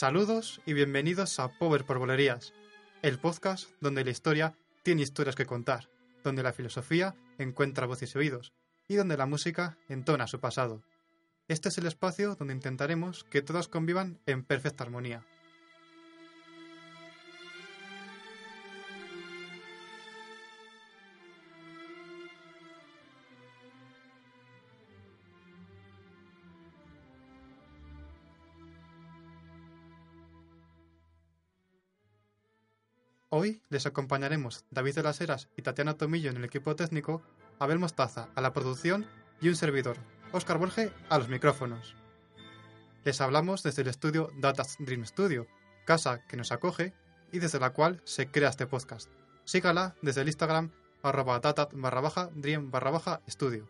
Saludos y bienvenidos a Power por Bolerías, el podcast donde la historia tiene historias que contar, donde la filosofía encuentra voces y oídos, y donde la música entona su pasado. Este es el espacio donde intentaremos que todos convivan en perfecta armonía. Hoy les acompañaremos David de las Heras y Tatiana Tomillo en el equipo técnico, Abel Mostaza a la producción y un servidor, Óscar Borge, a los micrófonos. Les hablamos desde el estudio Data Dream Studio, casa que nos acoge y desde la cual se crea este podcast. Sígala desde el Instagram arroba data barra baja dream barra baja estudio.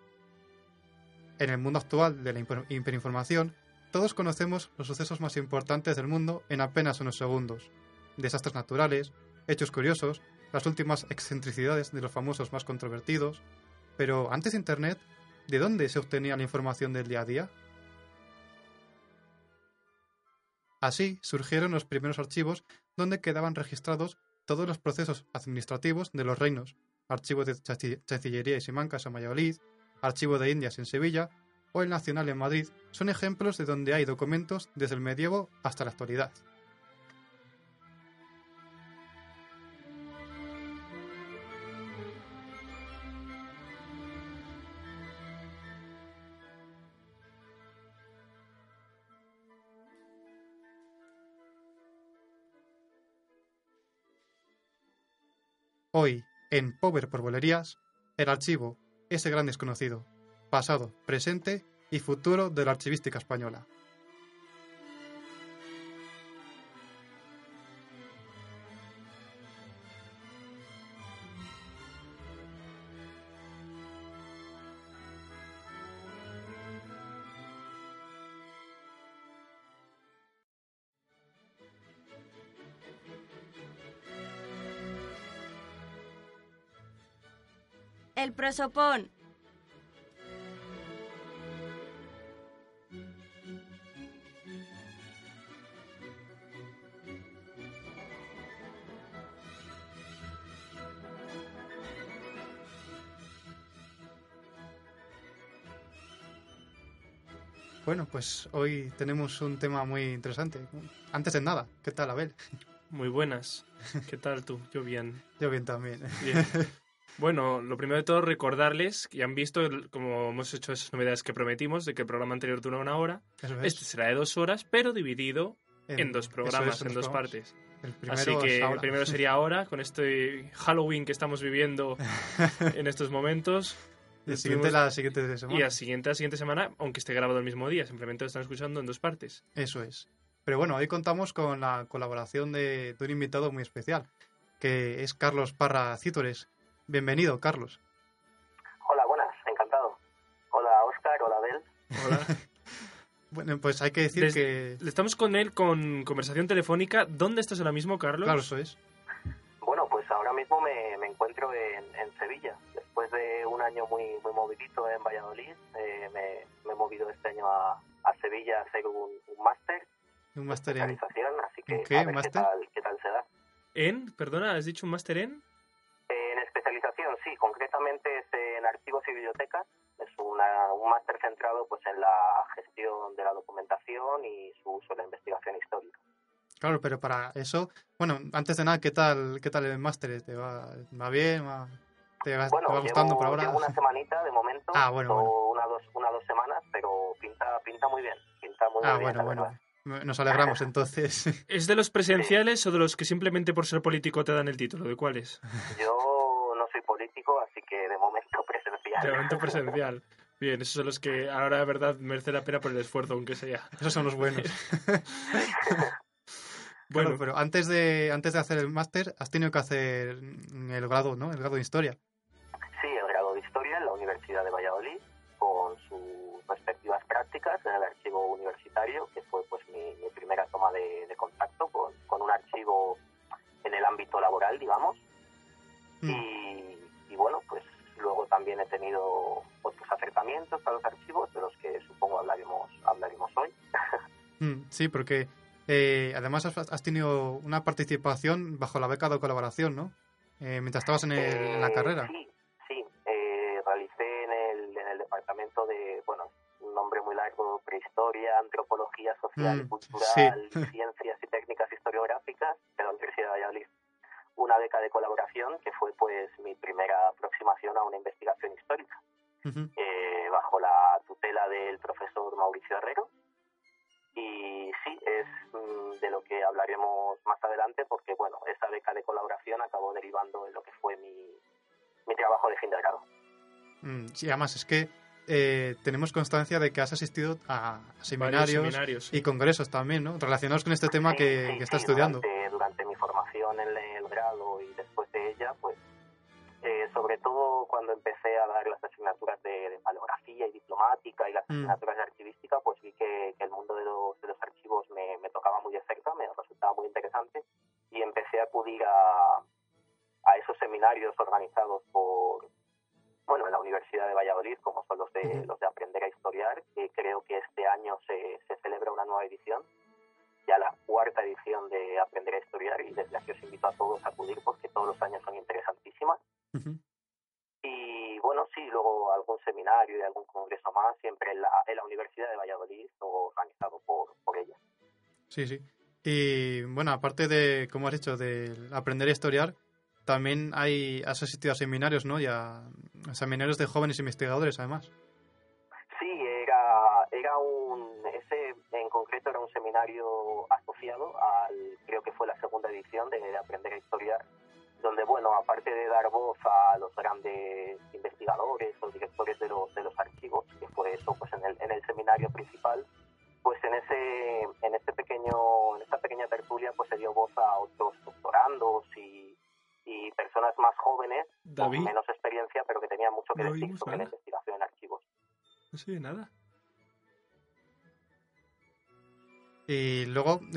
En el mundo actual de la hiperinformación, todos conocemos los sucesos más importantes del mundo en apenas unos segundos. Desastres naturales, hechos curiosos, las últimas excentricidades de los famosos más controvertidos. Pero antes de Internet, ¿de dónde se obtenía la información del día a día? Así surgieron los primeros archivos donde quedaban registrados todos los procesos administrativos de los reinos, archivo de Chancillería y Simancas en Valladolid, archivo de Indias en Sevilla o el Nacional en Madrid, son ejemplos de donde hay documentos desde el medievo hasta la actualidad. Hoy, en Power por Bolerías, el archivo, ese gran desconocido, pasado, presente y futuro de la archivística española. Bueno, pues hoy tenemos un tema muy interesante. Antes de nada, ¿qué tal, Abel? Muy buenas. ¿Qué tal tú? Yo bien. Yo bien también. Bien. Bueno, lo primero de todo, recordarles que ya han visto, como hemos hecho esas novedades que prometimos, de que el programa anterior dura una hora. Eso es. Este será de dos horas, pero dividido en, dos programas, es, en dos programas. partes. Así que el primero sería ahora, con este Halloween que estamos viviendo en estos momentos. el siguiente la siguiente semana. Y la siguiente, la siguiente semana, aunque esté grabado el mismo día, simplemente lo están escuchando en dos partes. Eso es. Pero bueno, hoy contamos con la colaboración de, de un invitado muy especial, que es Carlos Parra Cítores. Bienvenido, Carlos. Hola, buenas, encantado. Hola, Oscar, hola, Abel. Hola. Bueno, pues hay que decir Des- que... Estamos con él con conversación telefónica. ¿Dónde estás ahora mismo, Carlos? Claro, eso es. Bueno, pues ahora mismo me, me encuentro en, en Sevilla. Después de un año muy muy movidito en Valladolid, eh, me, me he movido este año a, a Sevilla a hacer un, un máster Un máster en... así que ¿En qué? a ver qué ¿Máster? tal, qué tal se da. ¿En? Perdona, ¿has dicho un máster en? En especialización, sí, concretamente es en archivos y bibliotecas. Es una, un máster centrado pues en la gestión de la documentación y su uso en la investigación histórica. Claro, pero para eso... Bueno, antes de nada, ¿qué tal, qué tal el máster? ¿Te va, va bien? ¿Va- ¿Te va, Bueno, te va gustando llevo, por ahora? llevo una semanita de momento, Ah, bueno, o bueno. Una, dos, una dos semanas, pero pinta, pinta muy bien, pinta muy, Ah, muy bien, bueno, bueno. verdad. Nos alegramos entonces. ¿Es de los presenciales o de los que simplemente por ser político te dan el título? ¿De cuáles? Yo soy político, así que de momento presencial. De momento presencial. Bien, esos son los que ahora de verdad merece la pena por el esfuerzo, aunque sea. Esos son los buenos. Bueno, pero antes de, antes de hacer el máster, has tenido que hacer el grado, ¿no? El grado de historia. Sí, el grado de Historia en la Universidad de Valladolid, con sus respectivas prácticas en el archivo universitario, que fue pues mi, mi primera toma de, de contacto con, con un archivo en el ámbito laboral, digamos. Mm. Y, y bueno, pues luego también he tenido otros acercamientos a los archivos, de los que supongo hablaremos, hablaremos hoy. Mm, Sí, porque Eh, además, has, has tenido una participación bajo la beca de colaboración, ¿no? Eh, mientras estabas en, el- en la Eh, carrera. Sí, sí. eh, realicé en el, en el departamento de, bueno, un nombre muy largo, prehistoria, antropología social Mm, cultural, sí. ciencias y técnicas historiográficas de la Universidad de Valladolid. Una beca de colaboración que fue pues mi primera aproximación a una investigación histórica. Ujú. eh, bajo la tutela del profesor Mauricio Herrero. Y sí, es mm, de lo que hablaremos más adelante porque, bueno, esa beca de colaboración acabó derivando en lo que fue mi, mi trabajo de fin de grado. Mm, sí, además es que eh, tenemos constancia de que has asistido a seminarios, seminarios. sí. y congresos también, ¿no? Relacionados con este tema Sí, que, sí, que estás sí, estudiando. Durante, durante mi formación en de ella, pues, eh, sobre todo cuando empecé a dar las asignaturas de, de paleografía y diplomática y las Mm. asignaturas de archivística, pues vi que, que el mundo de los, de los archivos me, me tocaba muy de cerca, me resultaba muy interesante y empecé a acudir a, a esos seminarios organizados por, bueno, en la Universidad de Valladolid, como son los de, los de Aprender a Historiar, que creo Sí, sí. Y bueno, aparte de, como has dicho, de aprender a historiar, también hay, has asistido a seminarios, ¿no? Y a, a seminarios de jóvenes investigadores, además.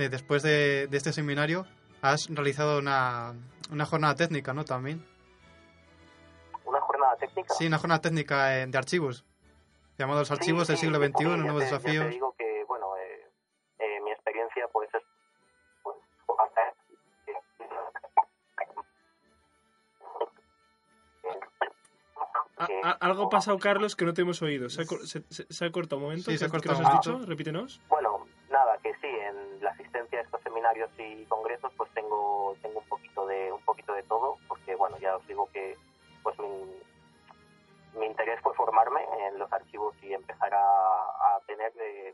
Eh, después de, de este seminario, has realizado una, una jornada técnica, ¿no? También. Una jornada técnica. Sí, una jornada técnica eh, de archivos. Llamado Los archivos Sí, del sí, siglo sí, XXI, ya nuevos te- Ya te desafíos. digo que, bueno, eh, eh, mi experiencia pues es... Pues, A- que- a- algo ha pasado, Carlos, que no te hemos oído. ¿Se ha, cor- se- se- se ha cortado un momento? Sí, se ha ¿Qué- qué cortado nos has dicho? Repítenos. Digo que pues mi, mi interés fue formarme en los archivos y empezar a, a tener eh,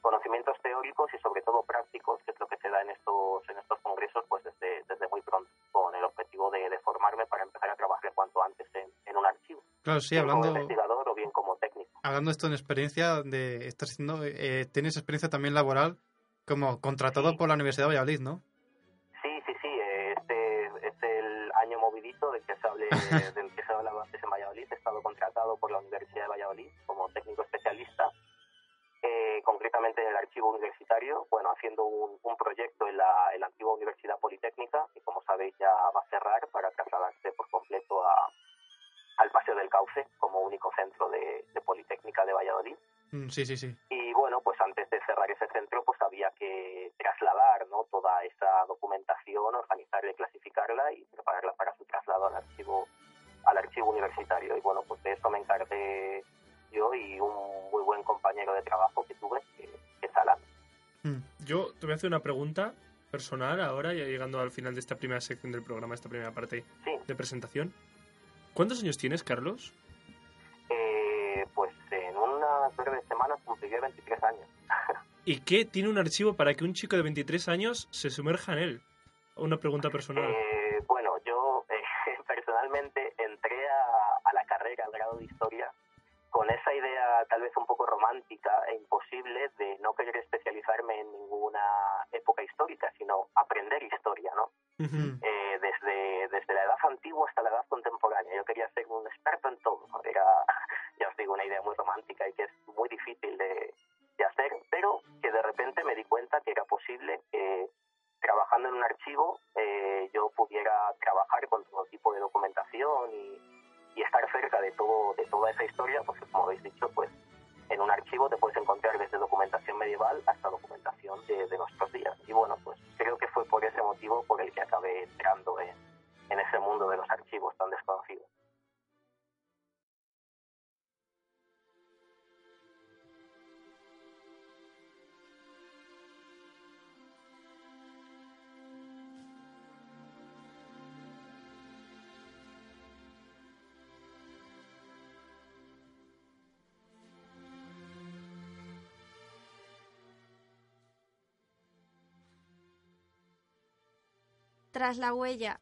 conocimientos teóricos y sobre todo prácticos, que es lo que se da en estos en estos congresos pues desde, desde muy pronto, con el objetivo de, de formarme para empezar a trabajar cuanto antes en, en un archivo, Claro, sí, bien como hablando, investigador o bien como técnico. hablando esto en experiencia, de estás haciendo, eh, tienes experiencia también laboral como contratado Sí. por la Universidad de Valladolid, ¿no? Hable, del que se hablaba antes en Valladolid. He estado contratado por la Universidad de Valladolid como técnico especialista, eh, concretamente en el archivo universitario, bueno, haciendo un, un proyecto en la, en la antigua Universidad Politécnica, que como sabéis ya va a cerrar para trasladarse por completo a, al Paseo del Cauce como único centro de, de Politécnica de Valladolid. Mm, sí, sí, sí. Yo te voy a hacer una pregunta personal ahora, ya llegando al final de esta primera sección del programa, esta primera parte Sí, de presentación. ¿Cuántos años tienes, Carlos? eh, pues en unas breves semanas cumpliré 23 años. ¿Y qué tiene un archivo para que un chico de 23 años se sumerja en él? Una pregunta personal. Eh, tal vez un poco romántica e imposible de no querer especializarme en ninguna época histórica, sino aprender historia, ¿no? Ujú. Mm. Eh, desde, desde la edad antigua hasta la edad contemporánea. Yo quería ser un experto en todo. Era, ya os digo, una idea muy romántica y que es muy difícil de, de hacer, pero que de repente me di cuenta que era posible que trabajando en un archivo eh, yo pudiera trabajar con todo tipo de documentación y, y estar cerca de todo de toda esa historia, porque como habéis dicho, pues en un archivo te puedes encontrar desde documentación medieval hasta documentación de, de nuestros días. Y bueno, pues creo que fue por ese motivo por el que acabé entrando en, en ese mundo de los archivos tan desconocidos. Tras la huella.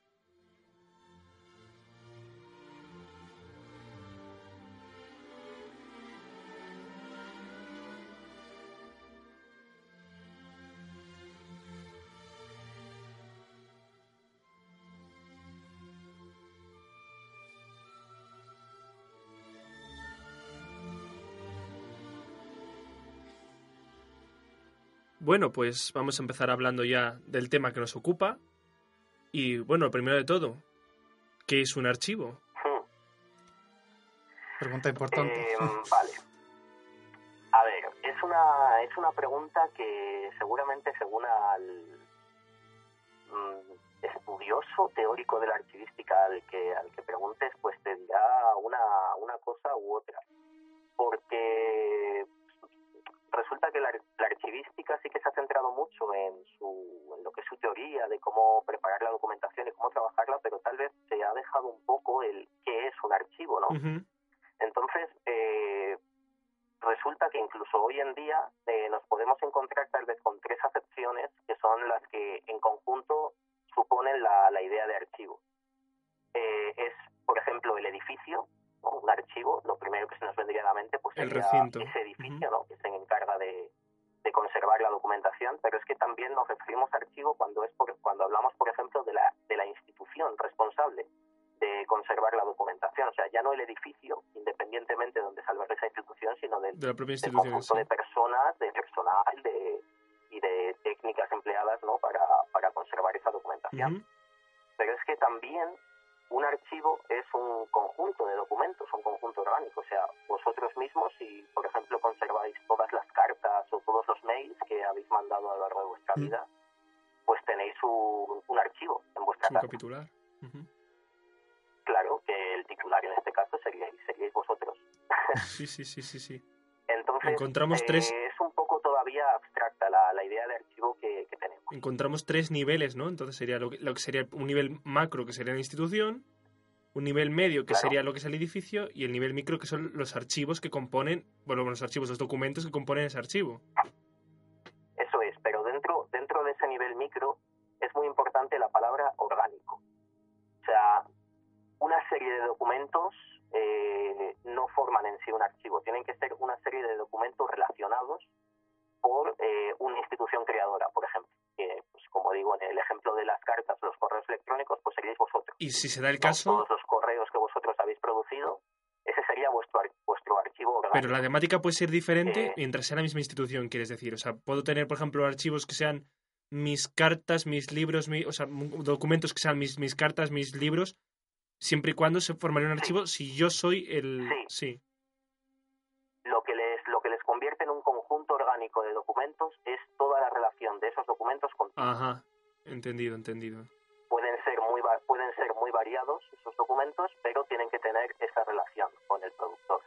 Bueno, pues vamos a empezar hablando ya del tema que nos ocupa. Y bueno, primero de todo, ¿qué es un archivo? Hmm. Pregunta importante. Eh, vale. A ver, es una, es una pregunta que seguramente según al mm, estudioso teórico de la archivística al que, al que preguntes, pues te dirá una, una cosa u otra. Porque resulta que la, la archivística sí que se ha centrado mucho en, su, en lo que es su teoría de cómo preparar la documentación y cómo trabajarla, pero tal vez se ha dejado un poco el qué es un archivo, ¿no? Entonces, eh, resulta que incluso hoy en día eh, nos podemos encontrar tal vez con tres acepciones que son las que en conjunto suponen la, la idea de archivo. Eh, es, por ejemplo, el edificio. Un archivo, lo primero que se nos vendría a la mente pues El sería recinto. ese edificio ¿no? que se encarga de, de conservar la documentación, pero es que también nos referimos a archivo cuando es por- cuando hablamos, por ejemplo, de la, de la institución responsable de conservar la documentación, o sea, ya no el edificio, independientemente de donde se albergue esa institución, sino del, De la propia del institución. conjunto sí. de personas, de personal de, y de técnicas empleadas ¿no? para, para conservar esa documentación. Pero es que también un archivo es un conjunto de documentos, un conjunto orgánico. O sea, vosotros mismos, si por ejemplo conserváis todas las cartas o todos los mails que habéis mandado a lo largo de vuestra Mm. vida, pues tenéis un, un archivo en vuestra casa. capitular. Ujú. Claro que el titular en este caso seríais, seríais vosotros. Sí, sí, sí, sí, sí. Entonces, Encontramos eh, tres- es un poco todavía abstracta la, la idea de archivo que, que tenemos. Encontramos tres niveles, ¿no? Entonces sería lo que, lo que sería un nivel macro, que sería la institución, un nivel medio, que Claro. sería lo que es el edificio, y el nivel micro, que son los archivos que componen, bueno, los archivos, los documentos que componen ese archivo. Si se da el caso, Todos los correos que vosotros habéis producido, ese sería vuestro, vuestro archivo orgánico. pero la temática puede ser diferente Eh. mientras sea la misma institución, quieres decir. O sea, puedo tener, por ejemplo, archivos que sean mis cartas, mis libros, mi- o sea, documentos que sean mis, mis cartas, mis libros, siempre y cuando se formaría un Sí. archivo si yo soy el... Sí. Sí. lo que les lo que les convierte en un conjunto orgánico de documentos es toda la relación de esos documentos con Ajá. Entendido, entendido. pueden ser muy va- pueden ser muy variados esos documentos pero tienen que tener esa relación con el productor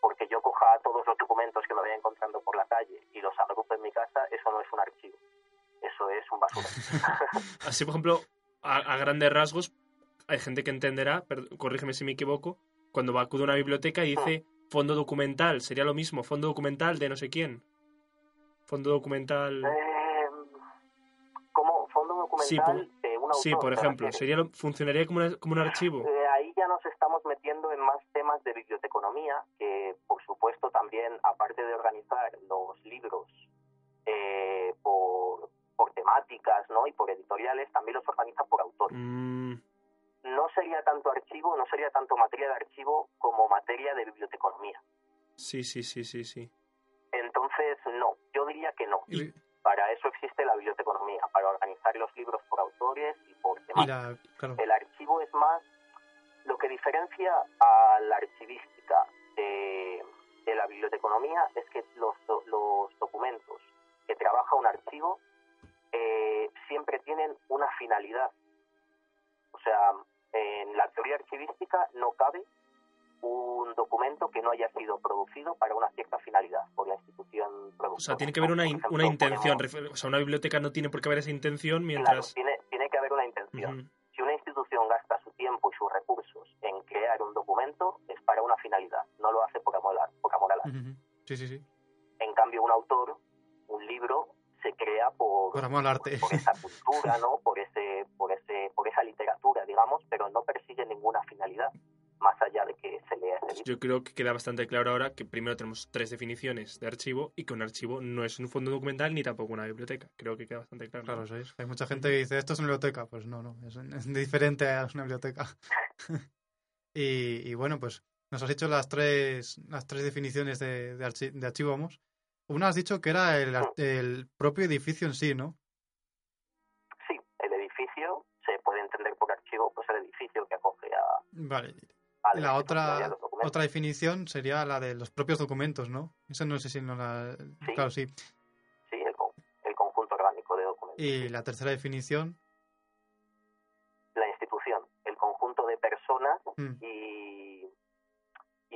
porque yo coja todos los documentos que me vaya encontrando por la calle y los agrupe en mi casa eso no es un archivo eso es un basura Así, por ejemplo, a, a grandes rasgos, hay gente que entenderá, per- corrígeme si me equivoco, cuando va acude a una biblioteca y dice fondo documental, sería lo mismo, fondo documental de no sé quién. Fondo documental... Eh, como fondo Sí, documental de un autor Sí, por ¿te ejemplo, sería funcionaría como, una- como un archivo. Eh, ahí ya nos estamos metiendo en más temas de biblioteconomía, que por supuesto también, aparte de organizar los libros eh, por, por temáticas ¿no? y por editoriales, también los organiza por autor. Mm, No sería tanto archivo, no sería tanto materia de archivo como materia de biblioteconomía. sí, sí, sí, sí, sí. Entonces, no, yo diría que no. Y, Para eso existe la biblioteconomía, para organizar los libros por autores y por y temáticas. la, claro, El archivo es más lo que diferencia a la archivística de, de la biblioteconomía es que los documentos que trabaja un archivo eh, siempre tienen una finalidad. O sea, en la teoría archivística no cabe un documento que no haya sido producido para una cierta finalidad por la institución productora. O sea, tiene que haber una, in- una intención. O sea, una biblioteca no tiene por qué haber esa intención Claro, mientras... tiene, tiene que haber una intención. Si una institución gasta su tiempo y sus recursos en crear un documento, es para una finalidad, no lo hace por amor, a- por amor al arte. Sí, sí, sí. En cambio, un autor, un libro, se crea por, Por amor al arte. por esa cultura, ¿no? Por ese, por ese, por esa literatura, digamos, pero no persigue ninguna finalidad más allá de que se lea ese libro. Yo creo que queda bastante claro ahora que primero tenemos tres definiciones de archivo y que un archivo no es un fondo documental ni tampoco una biblioteca. Creo que queda bastante claro. Claro, ¿sabéis? Hay mucha gente que dice, esto es una biblioteca. Pues no, no, es, es diferente a una biblioteca. y, y bueno, pues nos has dicho las tres, las tres definiciones de, de, archi- de archivo, vamos. Una has dicho que era el, el propio edificio en sí, ¿no? Sí, el edificio se puede entender por archivo, pues el edificio que acoge a, Vale. a la otra, otra definición sería la de los propios documentos, ¿no? Esa no sé si no la... Sí. Claro, sí. Sí, el, el conjunto orgánico de documentos. Y la tercera definición, La institución, el conjunto de personas mm, y,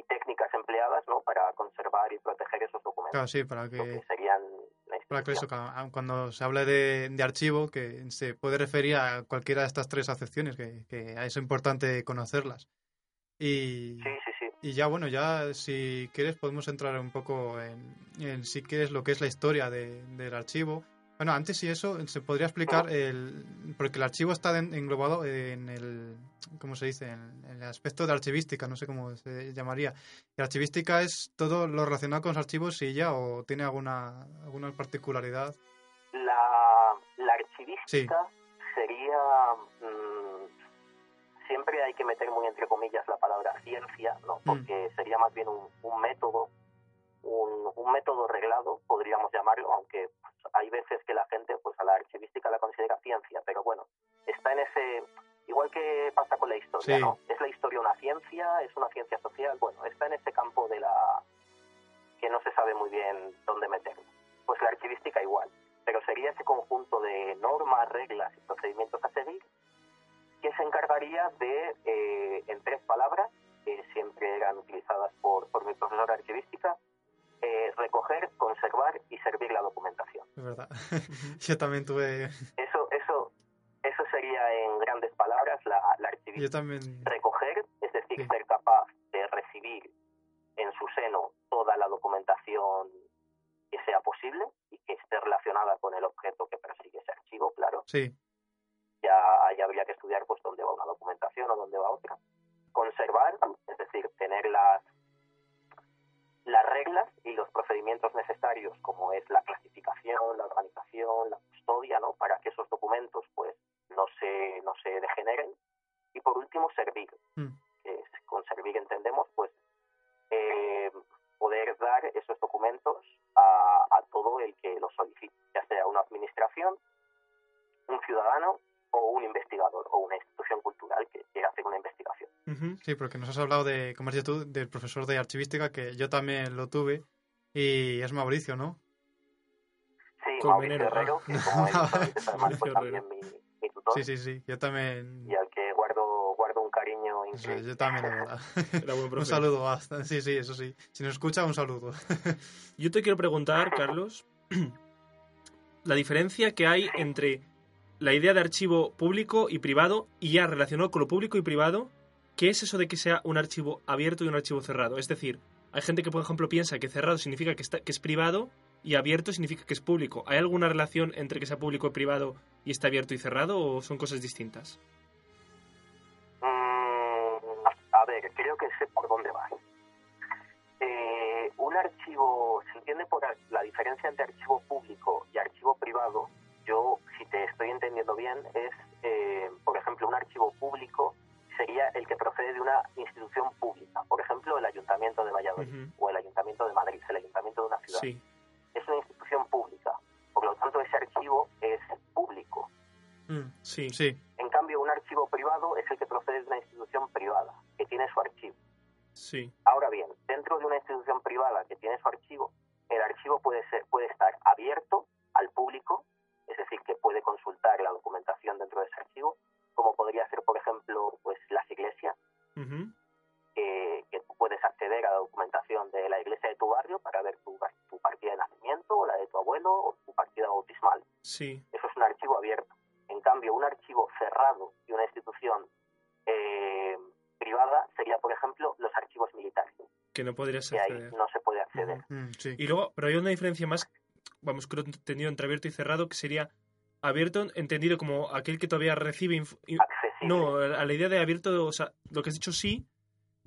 y técnicas empleadas ¿no? para conservar y proteger esos documentos. claro, sí, para que que... serían la Para que eso, ca- cuando se hable de, de archivo, que se puede referir a cualquiera de estas tres acepciones, que, que es importante conocerlas. Y, Sí, sí, sí. y ya, bueno, ya si quieres podemos entrar un poco en, en si quieres lo que es la historia de- del archivo. Bueno, antes si eso, se podría explicar, el, porque el archivo está en- englobado en el, ¿cómo se dice? En, en el aspecto de archivística, no sé cómo se llamaría. ¿Y archivística es todo lo relacionado con los archivos y ya, o tiene alguna, alguna particularidad? La, la archivística sería... mm, siempre hay que meter muy entre comillas la palabra ciencia, ¿no? Mm. Porque sería más bien un, un método, un, un método reglado, podríamos llamarlo, aunque pues, hay veces que la gente pues a la archivística la considera ciencia, pero bueno, está en ese... Igual que pasa con la historia, Sí. ¿no? ¿Es la historia una ciencia? ¿Es una ciencia social? Bueno, está en ese campo de la... que no se sabe muy bien dónde meterlo. Pues la archivística igual, pero sería ese conjunto de normas, reglas y procedimientos a seguir que se encargaría de, eh, en tres palabras, que siempre eran utilizadas por, por mi profesora archivística, eh, recoger, conservar y servir la documentación. Es verdad. Yo también tuve... Eso, eso, eso sería en grandes palabras la, la. Yo también... Recoger, es decir, Sí. ser capaz de recibir en su seno toda la documentación que sea posible y que esté relacionada con el objeto que persigue ese archivo, claro. Sí, sí, porque nos has hablado de, como has dicho tú, del profesor de archivística, que yo también lo tuve, y es Mauricio, ¿no? Sí, Colmenero, Mauricio Herrero, que como antes, además fue Mauricio también mi, mi tutor Sí, sí, sí, yo también... y al que guardo, guardo un cariño Sí, increíble. yo también, la verdad. Era buen un saludo, hasta, sí, sí, eso sí. Si nos escucha, un saludo. Yo te quiero preguntar, Carlos, la diferencia que hay entre la idea de archivo público y privado y ya relacionado con lo público y privado, ¿qué es eso de que sea un archivo abierto y un archivo cerrado? Es decir, hay gente que, por ejemplo, piensa que cerrado significa que, está, que es privado y abierto significa que es público. ¿Hay alguna relación entre que sea público y privado y está abierto y cerrado o son cosas distintas? Mm, a ver, creo que sé por dónde vas. Eh, un archivo, se entiende por la diferencia entre archivo público y archivo privado. Yo, si te estoy entendiendo bien, es, eh, por ejemplo, un archivo público sería el que procede de una institución pública. Por ejemplo, el Ayuntamiento de Valladolid o el Ayuntamiento de Madrid, el Ayuntamiento de una ciudad. Sí. Es una institución pública. Por lo tanto, ese archivo es público. Mm, Sí. sí, En cambio, un archivo privado es el que procede de una institución privada, que tiene su archivo. Sí. Ahora bien, dentro dentro de una institución privada que tiene su archivo, el archivo puede, ser, puede estar abierto al público, es decir, que puede consultar la documentación dentro de ese archivo, como podría ser, por ejemplo, pues las iglesias, Ujú. que, que tú puedes acceder a la documentación de la iglesia de tu barrio para ver tu, tu partida de nacimiento, o la de tu abuelo, o tu partida bautismal. Sí. Eso es un archivo abierto. En cambio, un archivo cerrado y una institución eh, privada sería, por ejemplo, los archivos militares, Que no podrías que ahí acceder. no se puede acceder. Mm, sí. Y luego, pero hay una diferencia más, vamos, creo entendido entre abierto y cerrado, que sería abierto entendido como aquel que todavía recibe... Accesible. No, a la idea de abierto, o sea, lo que has dicho sí,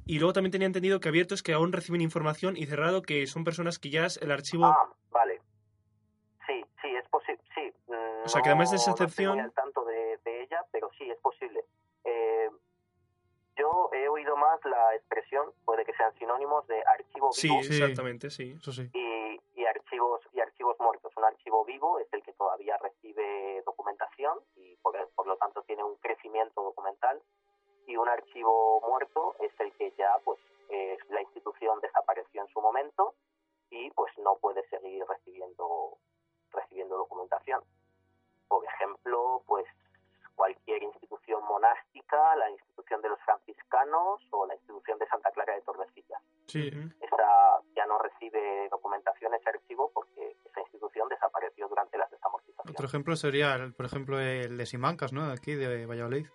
y luego también tenía entendido que abierto es que aún reciben información y cerrado que son personas que ya es el archivo... Ah, vale. Sí, sí, es posible. Sí. O sea, que además de esa no estoy excepción- al tanto de, de ella, pero sí, es posible. Eh, yo he oído más la expresión, puede que sean sinónimos, de archivo sí, vivo Sí. exactamente, sí. Eso sí. y, y archivos y archivos muertos. Un archivo vivo es el que todavía recibe documentación y por, por lo tanto tiene un crecimiento documental y un archivo muerto es el que ya pues eh, la institución desapareció en su momento y pues no puede seguir recibiendo recibiendo documentación. Por ejemplo, pues cualquier institución monástica, la institución de los franciscanos o la institución de Santa Clara de Tordesillas Sí. Esa ya no recibe documentación ese archivo porque Otro ejemplo sería, el- por ejemplo, el de Simancas, ¿no? Aquí de Valladolid.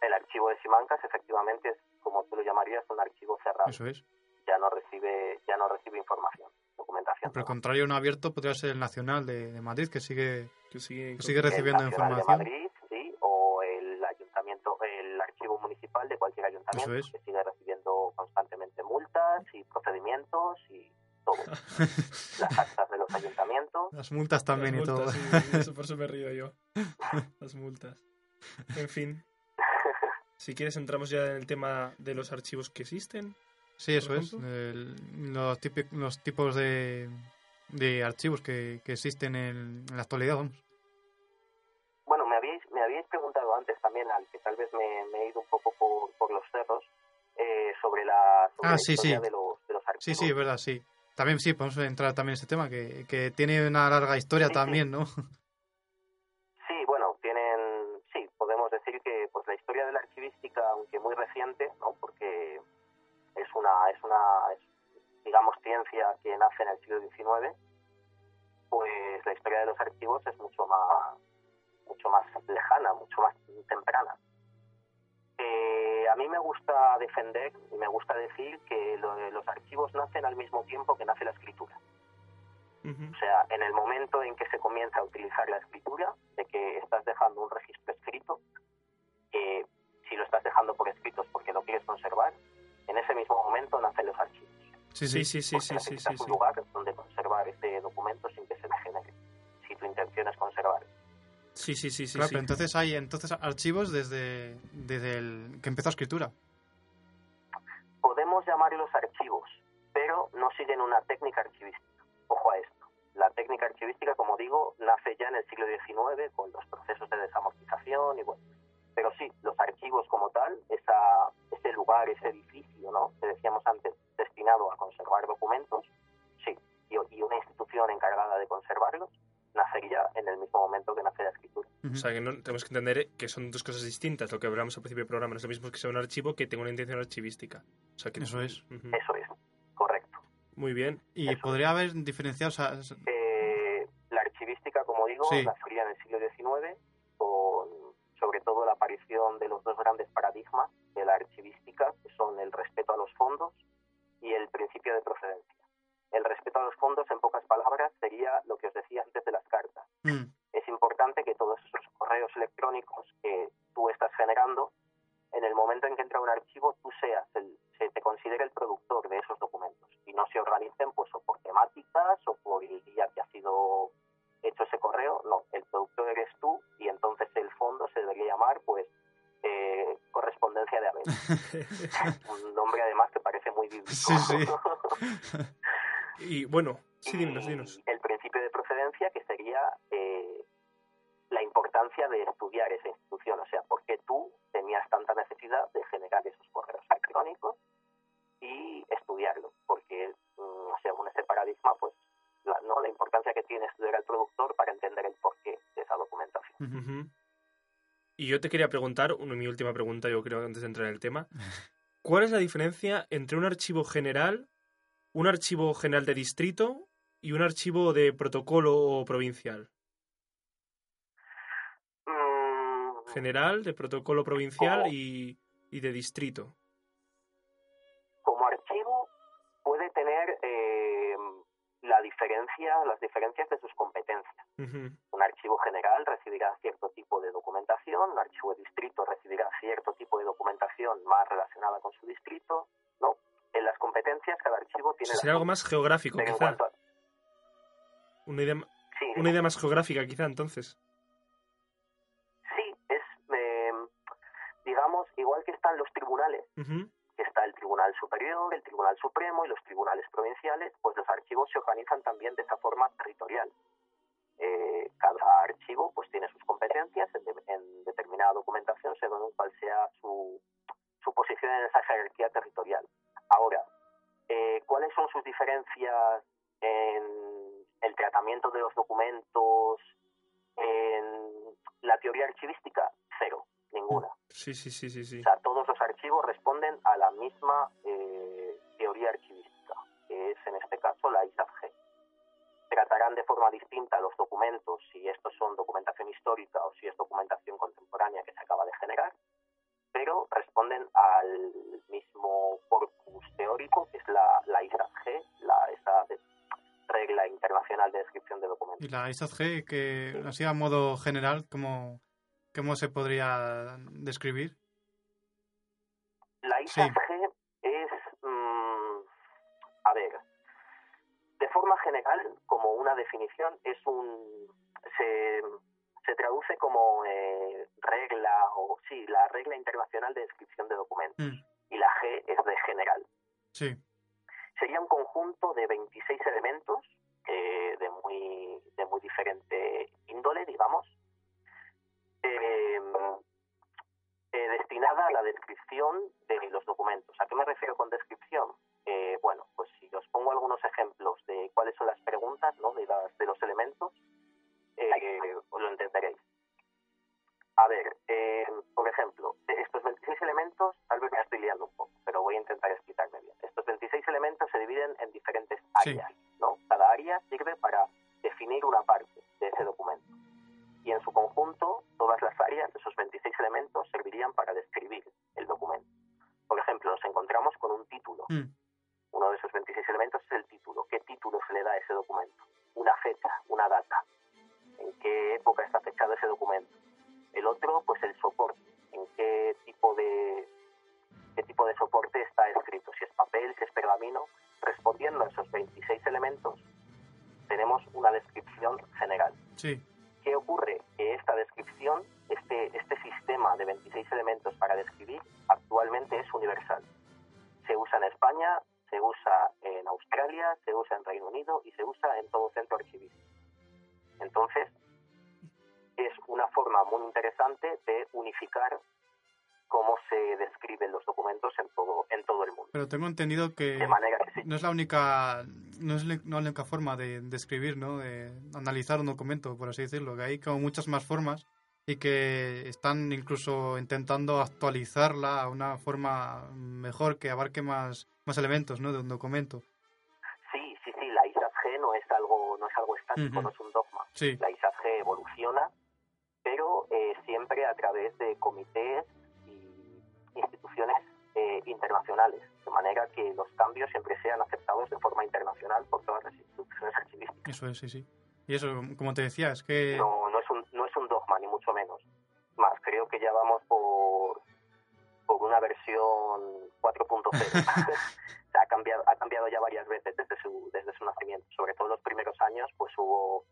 El archivo de Simancas efectivamente es como tú lo llamarías un archivo cerrado, Eso es. ya no recibe ya no recibe información, documentación. Por el contrario, uno abierto podría ser el Nacional de, de Madrid, que sigue, Que sigue, que sigue El recibiendo de información. Madrid, sí, o el ayuntamiento, el archivo municipal de cualquier ayuntamiento Eso es. que sigue recibiendo constantemente multas y procedimientos y todo. Las actas de los ayuntamientos. Las multas también Las y todo. sí, eso por eso me río yo. Las multas. En fin. Si quieres entramos ya en el tema de los archivos que existen. Sí, eso es. El- los, los tipos de, de archivos que, que existen en, en la actualidad, vamos. Bueno, me habíais, me habíais preguntado antes también, al que tal vez me, me he ido un poco por, por los cerros, eh, sobre la, sobre Ah, la sí, historia sí. De, los, de los Sí, archivos. sí, es verdad, sí. También sí, podemos entrar también en este tema, que, que tiene una larga historia Sí, sí. también, ¿no? Sí, bueno, tienen, sí, podemos decir que pues la historia de la archivística, aunque muy reciente, ¿no? Porque es una, es una, es, digamos, ciencia que nace en el siglo XIX, pues la historia de los archivos es mucho más, mucho más lejana, mucho más temprana. Eh, a mí me gusta defender y me gusta decir que lo- los archivos nacen al mismo tiempo que nace la escritura. O sea, en el momento en que se comienza a utilizar la escritura, de que estás dejando un registro escrito, que si lo estás dejando por escrito es porque lo quieres conservar, en ese mismo momento nacen los archivos. Sí, Sí, sí. sí, sí, sí, sí, un lugar donde conservar ese documento sin que se degenere, si tu intención es conservar. Sí, sí, sí, sí. Claro, sí. pero entonces hay entonces archivos desde, desde el que empezó escritura. Podemos llamarlos archivos, pero no siguen una técnica archivística. Ojo a esto. La técnica archivística, como digo, nace ya en el siglo XIX con los procesos de desamortización y bueno. Pero sí, los archivos como tal, esa, ese lugar, ese edificio, ¿no? Que decíamos antes, destinado a conservar documentos, sí. Y, y una institución encargada de conservarlos, nacería en el mismo momento que nace la escritura. O sea, que no, tenemos que entender que son dos cosas distintas. Lo que hablamos al principio del programa no es lo mismo que sea un archivo que tenga una intención archivística. O sea, que Eso es. Eso es, correcto. Muy bien. Y Eso. podría haber diferenciado, o sea, es- Eh, la archivística, como digo, Sí. nacería en el siglo XIX, con sobre todo la aparición de los dos grandes paradigmas de la archivística, un nombre además que parece muy bíblico. Sí, sí. y bueno, sí, dinos, dinos. Yo te quería preguntar, una, mi última pregunta, yo creo, antes de entrar en el tema. ¿Cuál es la diferencia entre un archivo general, un archivo general de distrito y un archivo de protocolo o provincial? Mm, General, de protocolo provincial ¿Cómo? y, y de distrito. Sería algo más geográfico, Pero quizá. cuanto Una idea, ma- sí, una idea más geográfica, quizá, entonces. sí, es, eh, digamos, igual que están los tribunales, que está el Tribunal Superior, el Tribunal Supremo y los tribunales provinciales, pues los archivos se organizan también de esa forma territorial. Eh, cada archivo pues tiene sus competencias en, de- en determinada documentación según cuál sea su, su posición en esa jerarquía territorial. Ahora, eh, ¿cuáles son sus diferencias en el tratamiento de los documentos, en la teoría archivística? Cero, ninguna. Sí, sí, sí, sí, sí. O sea, todos los archivos responden a la misma eh, teoría archivística, que es en este caso la ISAG. Tratarán de forma distinta los documentos si estos son documentación histórica o si es documentación contemporánea que se acaba de generar, pero responden al mismo corpus teórico que es la, la ISAG, la, esa de- regla internacional de descripción de documentos. Y la ISAG, que así a modo general, ¿cómo, cómo se podría describir? La Sí. ISAG es, mm, a ver, de forma general, como una definición, es un, se, se traduce como eh, regla, o sí, la regla internacional de descripción de documentos. Mm, Y la G es de general. sí, Sería un conjunto de 26 elementos eh, de, muy, de muy diferente índole, digamos, eh, eh, destinada a la descripción de los documentos. ¿A qué me refiero con pero tengo entendido que no es la única no es la única forma de, de escribir, ¿no? De analizar un documento, por así decirlo, que hay como muchas más formas y que están incluso intentando actualizarla a una forma mejor que abarque más, más elementos, ¿no? De un documento. Sí, sí, sí, la ISAG no es algo, no es algo estático, no es un dogma. Sí, la ISAG evoluciona, pero eh, siempre a través de comités y instituciones eh, internacionales, de manera que los cambios siempre sean aceptados de forma internacional por todas las instituciones archivísticas. eso es, sí, sí. Y eso, como te decía, es que No, no, es un, no es un dogma, ni mucho menos. Más, creo que ya vamos por, por una versión 4.0. O sea, ha cambiado, ha cambiado ya varias veces desde su, desde su nacimiento. Sobre todo en los primeros años, pues hubo,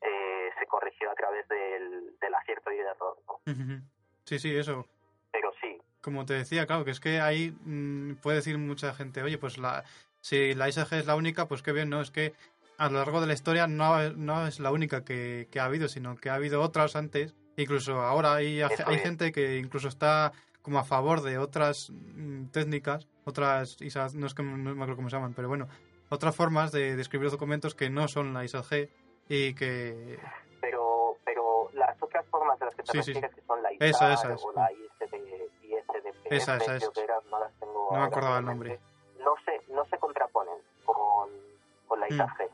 eh, se corrigió a través del, del acierto y del error. ¿no? sí, sí, eso. Pero sí, Como te decía, claro, que es que ahí mm, puede decir mucha gente, oye, pues la si la ISAG es la única, pues qué bien, ¿no? Es que a lo largo de la historia no, no es la única que, que ha habido, sino que ha habido otras antes. Incluso ahora hay, hay gente que incluso está como a favor de otras mm, técnicas, otras ISAG, no es que no me acuerdo cómo se llaman, pero bueno, otras formas de, de escribir los documentos que no son la ISAG y que... Pero, pero las otras formas de las que te Sí, que son la ISAR Esa, esa es. o la ISD, ISDPF, Esa, esa es. creo que eran, no No me acordaba el nombre. No se, no se contraponen con, con la Mm. ISAG.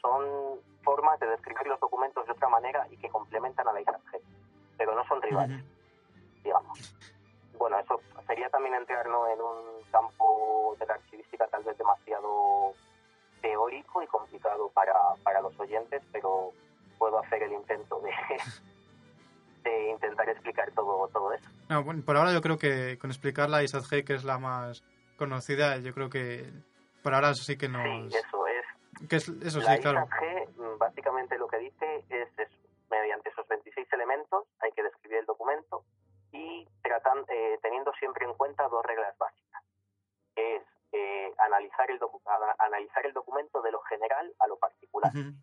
Son formas de describir los documentos de otra manera y que complementan a la ISAG, pero no son rivales digamos. Bueno, eso sería también entrarnos en un campo de la archivística tal vez demasiado teórico y complicado para, para los oyentes, pero puedo hacer el intento de, de intentar explicar todo, todo eso. No, bueno, por ahora yo creo que con explicar la ISAG, que es la más conocida, yo creo que por ahora eso sí que nos... Sí, eso es. que es, eso la sí, claro. ISAG mm, básicamente lo que dice es eso. Mediante esos 26 elementos hay que describir el documento y tratan, eh, teniendo siempre en cuenta dos reglas básicas. Es eh, analizar, el analizar el documento de lo general a lo particular. Ujú. Es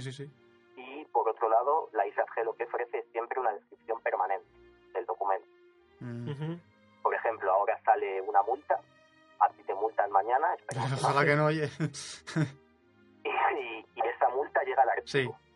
Sí, sí, sí. Y por otro lado, la ISAG lo que ofrece es siempre una descripción permanente del documento. Mm. Por ejemplo, ahora sale una multa, a ti te multan mañana, Ojalá que no, oye. y, y esa multa llega al archivo, ¿no?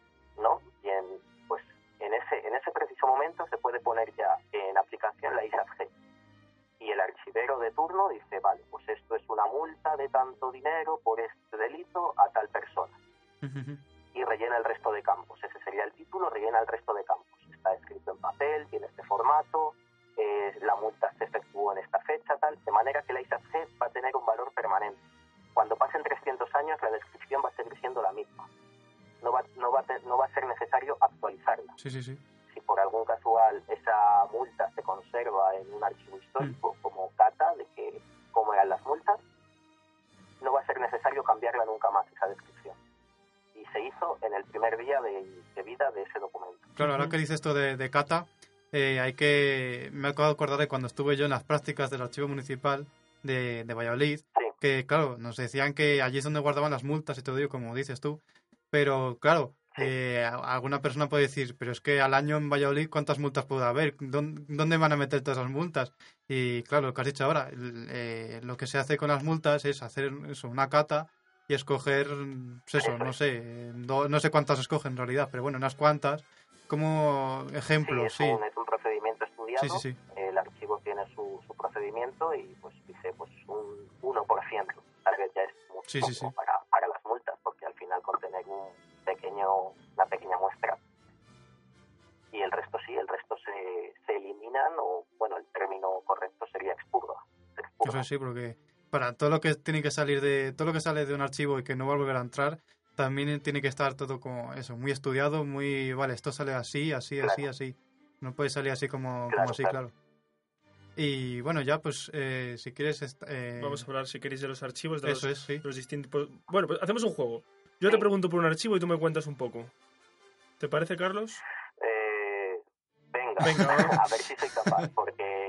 De, de vida de ese documento. Claro, ahora que dices esto de, de cata, eh, hay que... Me acabo de acordar de cuando estuve yo en las prácticas del archivo municipal de, de Valladolid, Sí, que claro, nos decían que allí es donde guardaban las multas y todo ello, como dices tú, pero claro, Sí. eh, alguna persona puede decir, pero es que al año en Valladolid, ¿cuántas multas puede haber? ¿Dónde, dónde van a meter todas esas multas? Y claro, lo que has dicho ahora, eh, lo que se hace con las multas es hacer eso, una cata y escoger, pues eso, no sé, do- no sé cuántas escogen en realidad, pero bueno, unas cuantas, como sí, ejemplo, es, sí. Un, es un procedimiento estudiado. Sí, sí, sí. El archivo tiene su, su procedimiento y pues dice pues un 1%. Tal vez ya es mucho Sí, sí, sí. Para, para las multas, porque al final contener un pequeño, una pequeña muestra. Y el resto sí, el resto se, se eliminan o, bueno, el término correcto sería expurga. expurga. Eso sí, porque para todo lo que tiene que salir de todo lo que sale de un archivo y que no va a volver a entrar, también tiene que estar todo como eso, muy estudiado, muy vale, esto sale así, así, así, Claro. así. No puede salir así como, Claro, como así, claro. claro. Y bueno, ya pues eh, si quieres eh, Vamos a hablar, si queréis, de los archivos, de eso los, es, sí. de los distintos... Bueno, pues hacemos un juego. Yo te pregunto por un archivo y tú me cuentas un poco. ¿Te parece, Carlos? Eh, venga, Venga, vamos. a ver si soy capaz, porque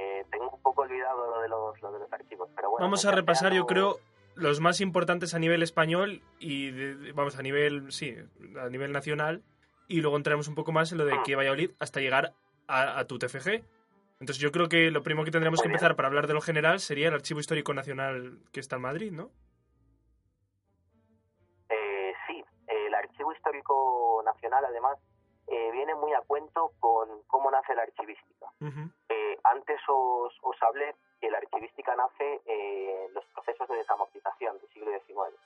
olvidado lo de los, lo de los archivos. Pero bueno, Vamos a venga, repasar, yo creo, los más importantes a nivel español y, de- vamos, a nivel, sí, a nivel nacional. Y luego entraremos un poco más en lo de Ah. que Valladolid hasta llegar a, a tu TFG. Entonces yo creo que lo primero que tendremos que empezar para hablar de lo general sería el Archivo Histórico Nacional que está en Madrid, ¿no? Eh, sí, el Archivo Histórico Nacional, además, viene muy a cuento con cómo nace la archivística. Eh, antes os, os hablé que la archivística nace eh, en los procesos de desamortización del siglo XIX.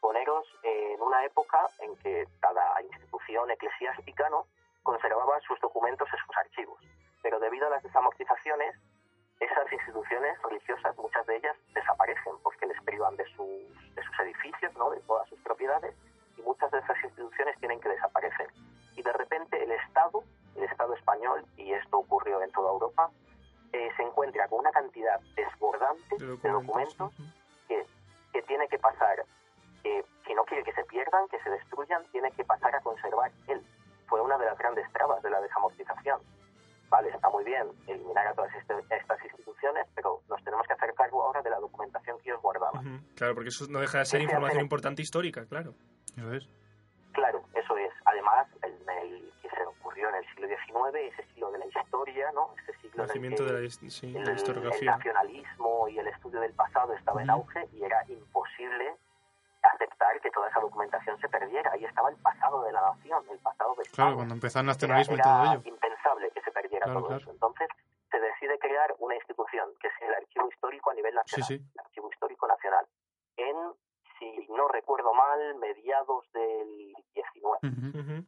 Poneros eh, en una época en que cada institución eclesiástica ¿no? conservaba sus documentos en sus archivos. Pero debido a las desamortizaciones, esas instituciones religiosas, muchas de ellas, desaparecen porque les privan de sus, de sus edificios, ¿no? de todas sus propiedades, y muchas de esas instituciones tienen que desaparecer. Y de repente el Estado, el Estado español, y esto ocurrió en toda Europa, eh, se encuentra con una cantidad desbordante De de documentos que, que tiene que pasar, que, que no quiere que se pierdan, que se destruyan, tiene que pasar a conservar él. Fue una de las grandes trabas de la desamortización. vale, está muy bien eliminar a todas este- estas instituciones, pero nos tenemos que hacer cargo ahora de la documentación que ellos guardaban. Claro, porque eso no deja de ser información importante histórica, claro. Eso es. Claro, eso es. Ocurrió en el siglo XIX, ese siglo de la historia, ¿no? Ese siglo en el Nacimiento que de la, sí, el, la el historiografía. nacionalismo y el estudio del pasado estaba en Ujú. auge y era imposible aceptar que toda esa documentación se perdiera. Ahí estaba el pasado de la nación, el pasado de. Claro, cuando empezó el nacionalismo y era, todo era ello. impensable que se perdiera Claro, todo claro. eso. Entonces, se decide crear una institución, que es el Archivo Histórico a nivel Sí, nacional. sí. El Archivo Histórico Nacional. En, si no recuerdo mal, mediados del 19, Ujú. Ujú. ¿vale?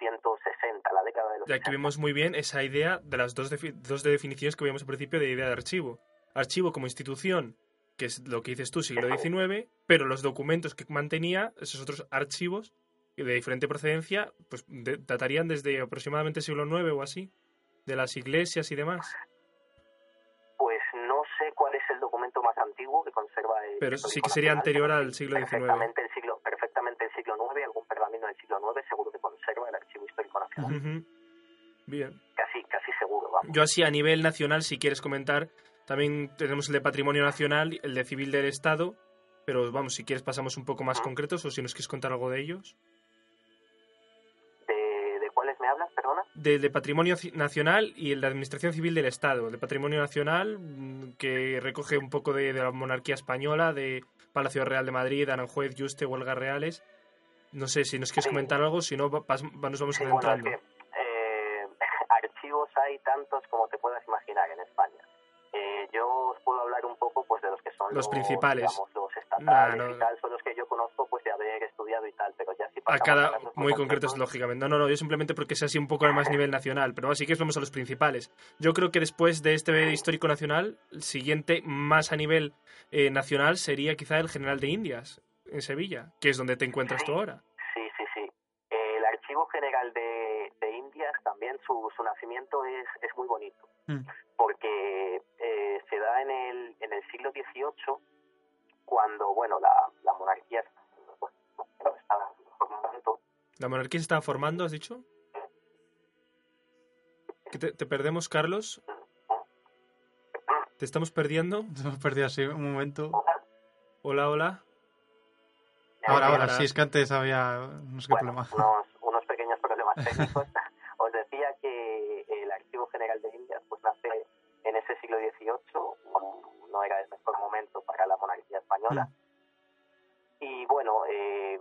1860, la década de los Y aquí 60. vemos muy bien esa idea de las dos, defi- dos de definiciones que veíamos al principio de idea de archivo. Archivo como institución, que es lo que dices tú, siglo XIX, pero los documentos que mantenía, esos otros archivos de diferente procedencia, pues de- datarían desde aproximadamente siglo IX o así, de las iglesias y demás. Pues no sé cuál es el documento más antiguo que conserva el Pero sí que sería Nacional, anterior al siglo XIX el siglo, perfectamente el siglo IX, algún pergamino del siglo IX seguro que conserva el Archivo Bien. Casi, casi seguro, vamos. Yo así a nivel nacional, si quieres comentar, también tenemos el de Patrimonio Nacional, el de Civil del Estado, pero vamos, si quieres pasamos un poco más concretos o si nos quieres contar algo de ellos. ¿De, de cuáles me hablas, perdona? Del de Patrimonio Ci- Nacional y el de Administración Civil del Estado. El de Patrimonio Nacional, mm, que recoge un poco de, de la monarquía española, de Palacio Real de Madrid, Aranjuez, Yuste, Huelgas Reales. No sé si nos quieres Sí. comentar algo, si no, nos vamos Sí, bueno, es adentrando. que eh, archivos hay tantos como te puedas imaginar en España. Eh, yo os puedo hablar un poco pues de los que son Los principales. digamos, los estatales Nah, no. y tal, son los que yo conozco pues de haber estudiado y tal, pero ya si A cada, casos muy concretos, concretos, lógicamente. No, no, no, yo simplemente porque sea así un poco más nivel nacional, pero así que vamos a los principales. Yo creo que después de este histórico nacional, el siguiente más a nivel eh, nacional sería quizá el General de Indias, en Sevilla, que es donde te encuentras tú ahora. Sí, sí, sí. El Archivo General de, de Indias también su, su nacimiento es, es muy bonito, Mm. porque eh, se da en el, en el siglo XVIII, cuando, bueno, la, la monarquía pues, estaba momento. ¿La monarquía se estaba formando, has dicho? ¿Que te, te perdemos, Carlos? ¿Te estamos perdiendo? Nos hemos perdido así un momento. Hola, hola. Ahora, ahora, ahora. sí, es que antes había no sé qué Bueno, problema. unos, unos pequeños problemas técnicos. Os decía que el Archivo General de Indias pues nace en ese siglo XVIII, no era el mejor momento para la monarquía española. Y bueno, eh,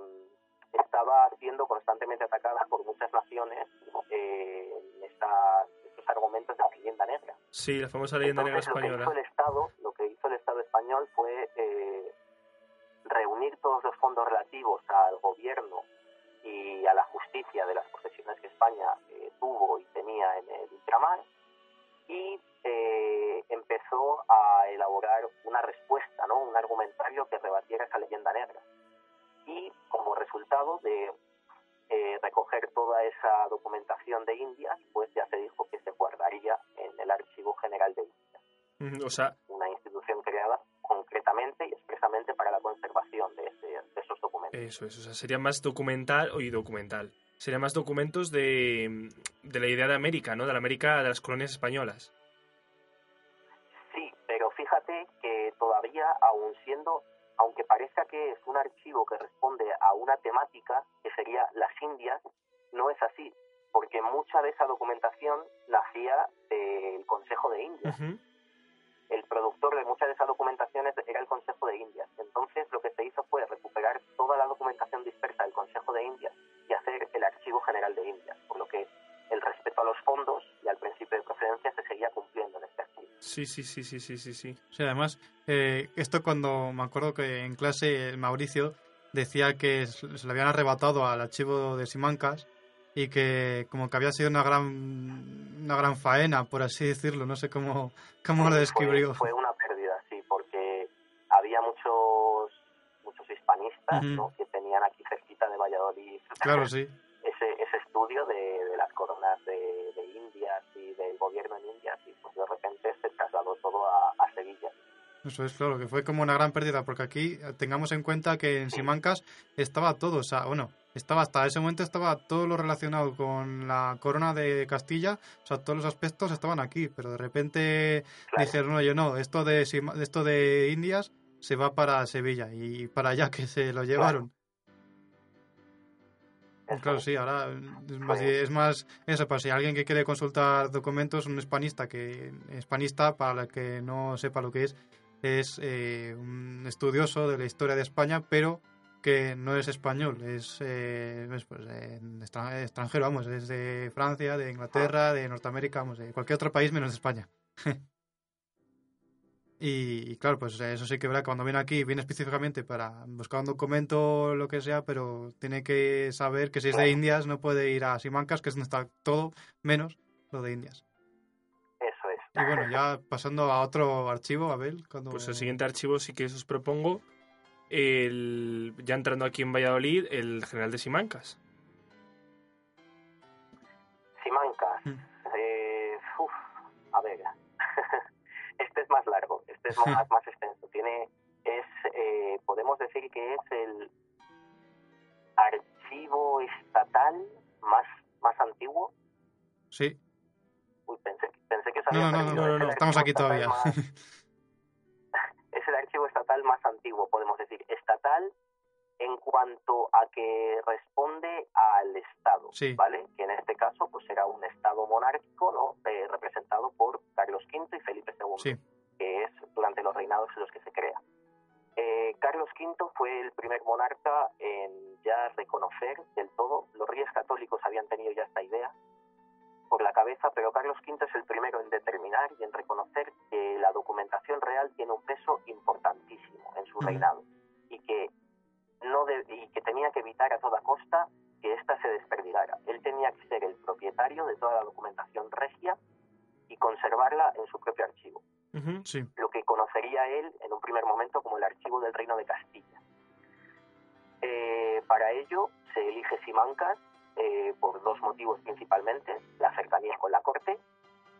estaba siendo constantemente atacada por muchas naciones eh, en estas, estos argumentos de la leyenda negra. Sí, la famosa leyenda negra Entonces, Lo que hizo española. el Estado, lo que hizo el Estado español fue eh, reunir todos los fondos relativos al gobierno y a la justicia de las posesiones que España eh, tuvo y tenía en el ultramar y eh, empezó a elaborar una respuesta, ¿no? un argumentario que rebatiera esa leyenda negra. Y como resultado de eh, recoger toda esa documentación de Indias, pues ya se dijo que se guardaría en el Archivo General de Indias, O sea, una institución creada concretamente y expresamente para la conservación de, ese- de esos documentos. Eso es, o sea, sería más documental, y documental, sería más documentos de, de la idea de América, ¿no? De la América de las colonias españolas. Sí, pero fíjate que todavía, aun siendo, aunque parezca que es un archivo que responde a una temática, que sería las Indias, no es así, porque mucha de esa documentación nacía del Consejo de Indias. El productor de muchas de esas documentaciones era el Consejo de Indias. Entonces, lo que se hizo fue recuperar toda la documentación dispersa del Consejo de Indias y hacer el Archivo General de Indias, por lo que el respeto a los fondos y al principio de procedencia se seguía cumpliendo en este archivo. Sí, sí, sí, sí, sí, sí, sí. Además, eh, esto cuando me acuerdo que en clase Mauricio decía que se le habían arrebatado al archivo de Simancas y que como que había sido una gran una gran faena, por así decirlo, no sé cómo, cómo lo Fue- describió. Fue, una pérdida, sí, porque había muchos muchos hispanistas. ¿no? que tenían aquí cerquita de Valladolid Claro, sí. ese, ese estudio de, de las coronas de, de Indias y del gobierno en Indias y pues de repente se trasladó todo a, a Sevilla. Eso es claro, que fue como una gran pérdida, porque aquí tengamos en cuenta que en Simancas estaba todo, o sea, bueno, estaba hasta ese momento estaba todo lo relacionado con la corona de Castilla, o sea, todos los aspectos estaban aquí, pero de repente Claro. dijeron, oye, no, esto de, esto de Indias se va para Sevilla y para allá que se lo llevaron. Claro, sí, ahora es más, Fue- es más eso, para si alguien que quiere consultar documentos, un hispanista, que hispanista, para el que no sepa lo que es, es eh, un estudioso de la historia de España, pero que no es español, es, eh, es, pues, eh, extra- extranjero, vamos, es de Francia, de Inglaterra, de Norteamérica, vamos, de cualquier otro país menos de España. Y, y claro, pues eso sí que verá cuando viene aquí, viene específicamente para buscar un documento o lo que sea, pero tiene que saber que si es de Indias no puede ir a Simancas, que es donde está todo, menos lo de Indias. Eso es. Y bueno, ya pasando a otro archivo, Abel, cuando... Pues el siguiente archivo sí que os propongo, el, ya entrando aquí en Valladolid, el general de Simancas. Simancas. Mm. Eh, uf, a ver. este es más largo, este es más, más extenso. Tiene, es, eh, podemos decir que es el archivo estatal más, más antiguo. Sí, Uy, pensé, pensé que se no, había no, no, no, no, estamos aquí todavía. más- antiguo, podemos decir. Estatal en cuanto a que responde al Estado, Sí. ¿vale? Que en este caso pues era un Estado monárquico, ¿no? Eh, representado por Carlos V y Felipe II, Sí, que es durante los reinados en los que se crea. Eh, Carlos V fue el primer monarca en ya reconocer del todo, los reyes católicos habían tenido ya esta idea por la cabeza, pero Carlos V es el primero en determinar y en reconocer que la documentación real tiene un peso importantísimo en su reinado y que no de- y que tenía que evitar a toda costa que ésta se desperdigara. Él tenía que ser el propietario de toda la documentación regia y conservarla en su propio archivo sí, lo que conocería él en un primer momento como el archivo del Reino de Castilla. Eh, para ello se elige Simancas eh, por dos motivos principalmente, la cercanía con la corte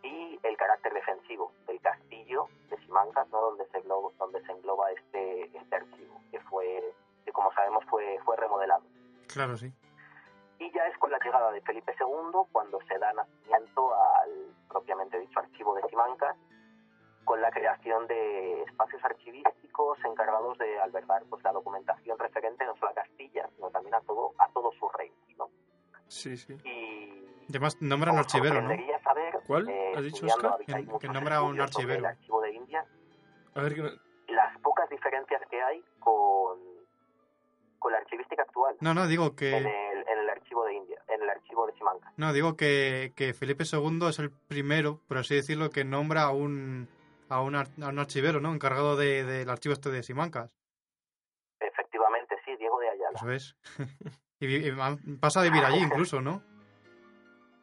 y el carácter defensivo del castillo de Simancas, ¿no? donde, se engloba, donde se engloba este, este archivo, que fue, que como sabemos fue, fue remodelado. claro, sí. Y ya es con la llegada de Felipe II cuando se da nacimiento al propiamente dicho archivo de Simancas, con la creación de espacios archivísticos encargados de albergar pues, la documentación referente no solo a Castilla, sino también a todo, a todo su reino. ¿No? Sí, sí. Y además nombra un os archivero, ¿no? saber, ¿Cuál? eh, ¿Has dicho, hay Que- que nombra un estudios sobre archivero. El archivo de India, A ver, que- las pocas diferencias que hay con, con la archivística actual No, no, digo en, que... el, en el archivo de India, en el archivo de Simancas. No, digo que, que Felipe II es el primero, por así decirlo, que nombra a un, a un, ar- a un archivero, ¿no? Encargado de- del archivo este de Simancas. Efectivamente, sí, Diego de Ayala. Eso es. y, pasa a vivir allí incluso, ¿no?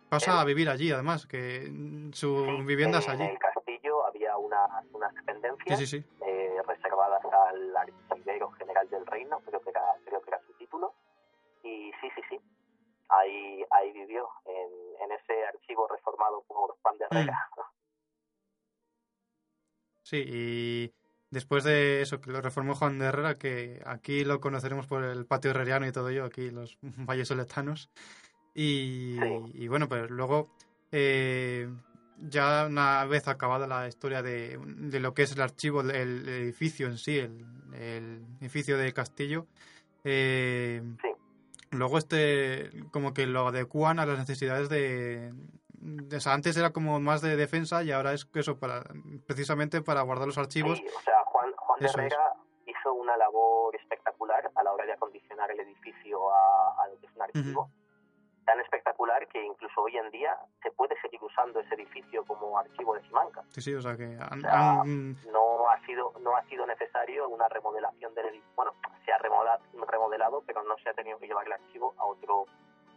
Pasa a vivir allí, además, que mm, su Sí, vivienda es allí. En el castillo había unas, unas Sí, dependencias sí, sí. eh, reservadas al archivero general del reino, creo que era, creo que era su título. Y sí, sí, sí. Ahí, ahí vivió, en, en ese archivo reformado por Juan de Herrera. Mm. Sí, y después de eso, que lo reformó Juan de Herrera, que aquí lo conoceremos por el patio herreriano y todo ello, aquí los vallesoletanos. Y, Sí. y bueno, pues luego, eh, ya una vez acabada la historia de, de lo que es el archivo, el, el edificio en sí, el, el edificio de Castillo, eh, Sí. luego este como que lo adecuan a las necesidades de, de- o sea, antes era como más de defensa y ahora es eso para precisamente para guardar los archivos Sí, o sea, Juan, Juan de Eso es. Herrera hizo una labor espectacular a la hora de acondicionar el edificio a, a lo que es un archivo. Tan espectacular que incluso hoy en día se puede seguir usando ese edificio como archivo de Simancas. sí sí o sea que O sea, no ha sido no ha sido necesario una remodelación del edificio. Bueno, se ha remodelado, remodelado, pero no se ha tenido que llevar el archivo a otro